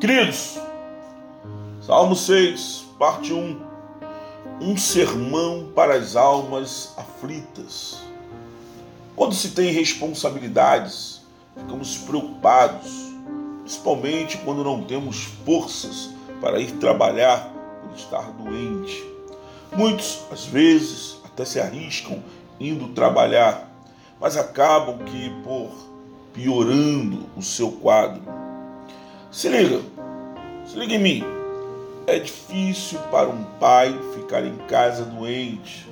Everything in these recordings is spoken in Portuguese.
Queridos, Salmo 6, parte 1. Um sermão para as almas aflitas. Quando se tem responsabilidades, ficamos preocupados, principalmente quando não temos forças para ir trabalhar por estar doente. Muitos, às vezes, até se arriscam indo trabalhar, mas acabam que por piorando o seu quadro. Se liga, se liga em mim. É difícil para um pai ficar em casa doente,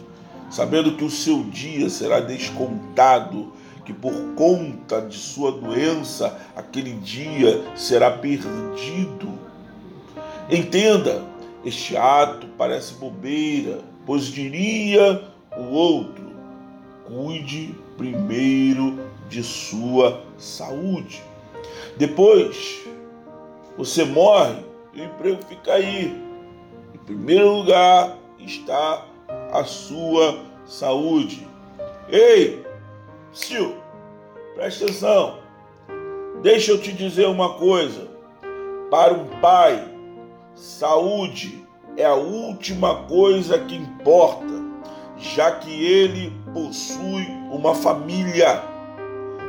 sabendo que o seu dia será descontado, que por conta de sua doença aquele dia será perdido. Entenda, este ato parece bobeira, pois diria o outro: cuide primeiro de sua saúde. Depois, você morre o emprego fica aí. Em primeiro lugar está a sua saúde. Ei, Sil, presta atenção. Deixa eu te dizer uma coisa. Para um pai, saúde é a última coisa que importa, já que ele possui uma família.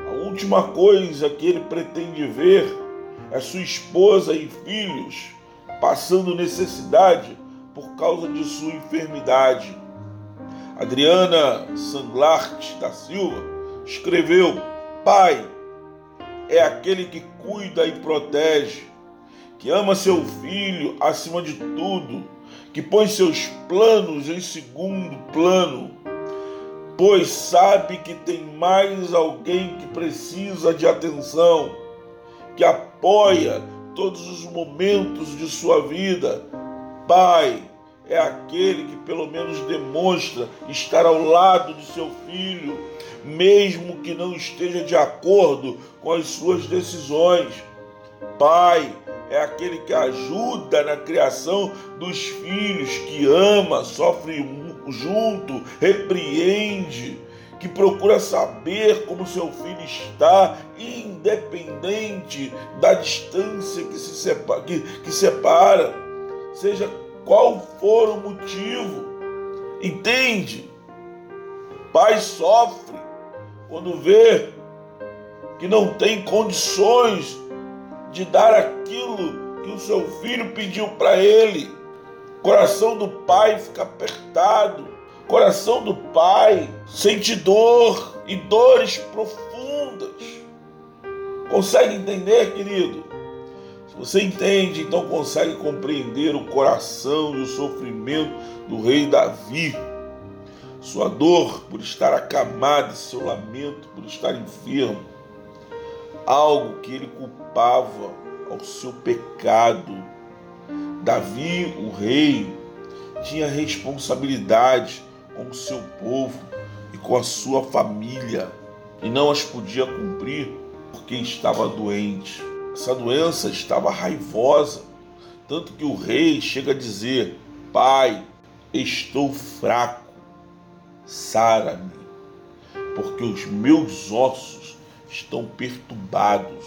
A última coisa que ele pretende ver é sua esposa e filhos passando necessidade por causa de sua enfermidade. Adriana Sanglart da Silva escreveu: Pai é aquele que cuida e protege, que ama seu filho acima de tudo, que põe seus planos em segundo plano, pois sabe que tem mais alguém que precisa de atenção, que apoia todos os momentos de sua vida. Pai é aquele que pelo menos demonstra estar ao lado de seu filho, mesmo que não esteja de acordo com as suas decisões. Pai é aquele que ajuda na criação dos filhos, que ama, sofre junto, repreende, que procura saber como seu filho está, independente da distância que se separa, que, que separa, seja qual for o motivo. Entende? Pai sofre quando vê que não tem condições de dar aquilo que o seu filho pediu para ele. Coração do pai fica apertado Coração do pai sente dor e dores profundas. Consegue entender, querido? Se você entende, então consegue compreender o coração e o sofrimento do rei Davi. Sua dor por estar acamado, seu lamento por estar enfermo. Algo que ele culpava ao seu pecado. Davi, o rei, tinha responsabilidade com o seu povo e com a sua família e não as podia cumprir porque estava doente. Essa doença estava raivosa, tanto que o rei chega a dizer: Pai, estou fraco, sara-me, porque os meus ossos estão perturbados.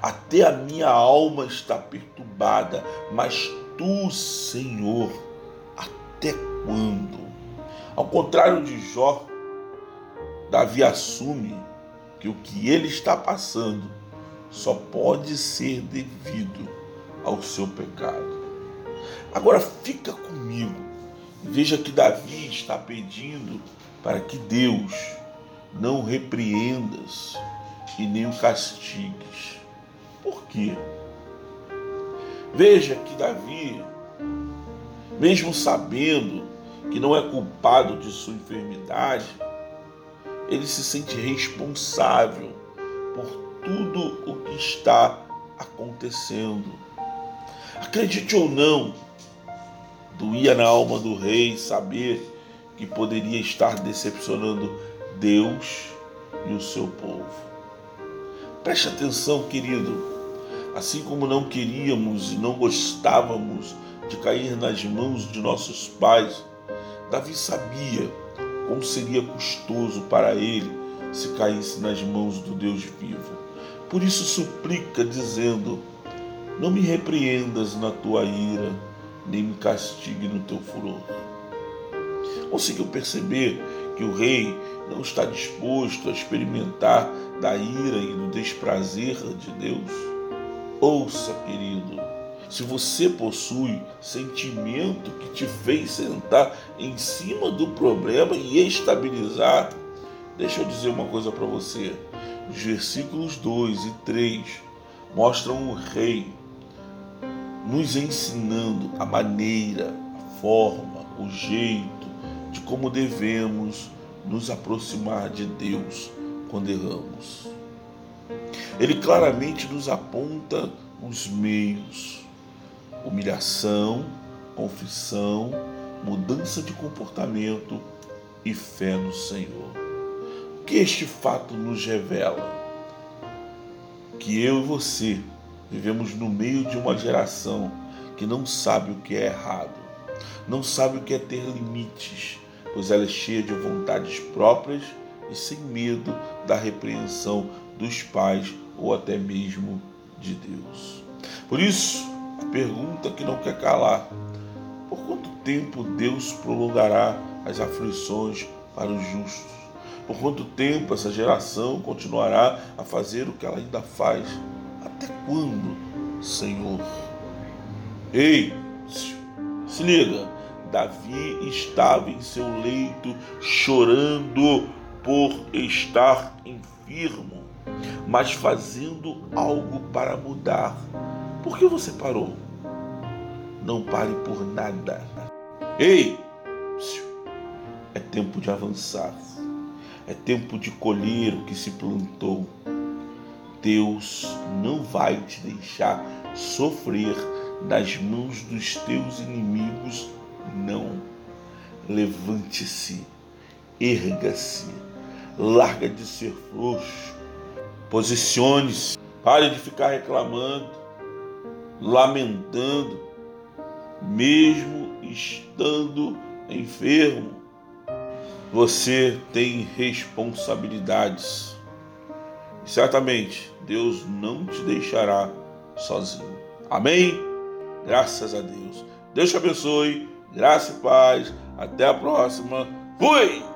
Até a minha alma está perturbada, mas tu, Senhor, até quando? Ao contrário de Jó, Davi assume que o que ele está passando só pode ser devido ao seu pecado. Agora fica comigo e veja que Davi está pedindo para que Deus não repreendas e nem o castigues. Por quê? Veja que Davi, mesmo sabendo que não é culpado de sua enfermidade, ele se sente responsável por tudo o que está acontecendo. Acredite ou não, doía na alma do rei saber que poderia estar decepcionando Deus e o seu povo. Preste atenção, querido. Assim como não queríamos e não gostávamos de cair nas mãos de nossos pais, Davi sabia como seria custoso para ele se caísse nas mãos do Deus vivo. Por isso suplica, dizendo: Não me repreendas na tua ira, nem me castigue no teu furor. Conseguiu perceber que o rei não está disposto a experimentar da ira e do desprazer de Deus? Ouça, querido, se você possui sentimento que te fez sentar em cima do problema e estabilizar, deixa eu dizer uma coisa para você. Os versículos 2 e 3 mostram o rei nos ensinando a maneira, a forma, o jeito de como devemos nos aproximar de Deus quando erramos. Ele claramente nos aponta os meios: humilhação, confissão, mudança de comportamento e fé no Senhor. O que este fato nos revela? Que eu e você vivemos no meio de uma geração que não sabe o que é errado, não sabe o que é ter limites, pois ela é cheia de vontades próprias e sem medo da repreensão dos pais ou até mesmo de Deus. Por isso, pergunta que não quer calar: por quanto tempo Deus prolongará as aflições para os justos? Por quanto tempo essa geração continuará a fazer o que ela ainda faz? Até quando, Senhor? Ei, se liga. Davi estava em seu leito chorando por estar enfermo, mas fazendo algo para mudar. Por que você parou? Não pare por nada. Ei! É tempo de avançar. É tempo de colher o que se plantou. Deus não vai te deixar sofrer nas mãos dos teus inimigos, não. Levante-se erga-se, larga de ser frouxo, posicione-se, pare de ficar reclamando, lamentando, mesmo estando enfermo. Você tem responsabilidades. Certamente Deus não te deixará sozinho. Amém? Graças a Deus. Deus te abençoe. Graça e paz. Até a próxima. Fui!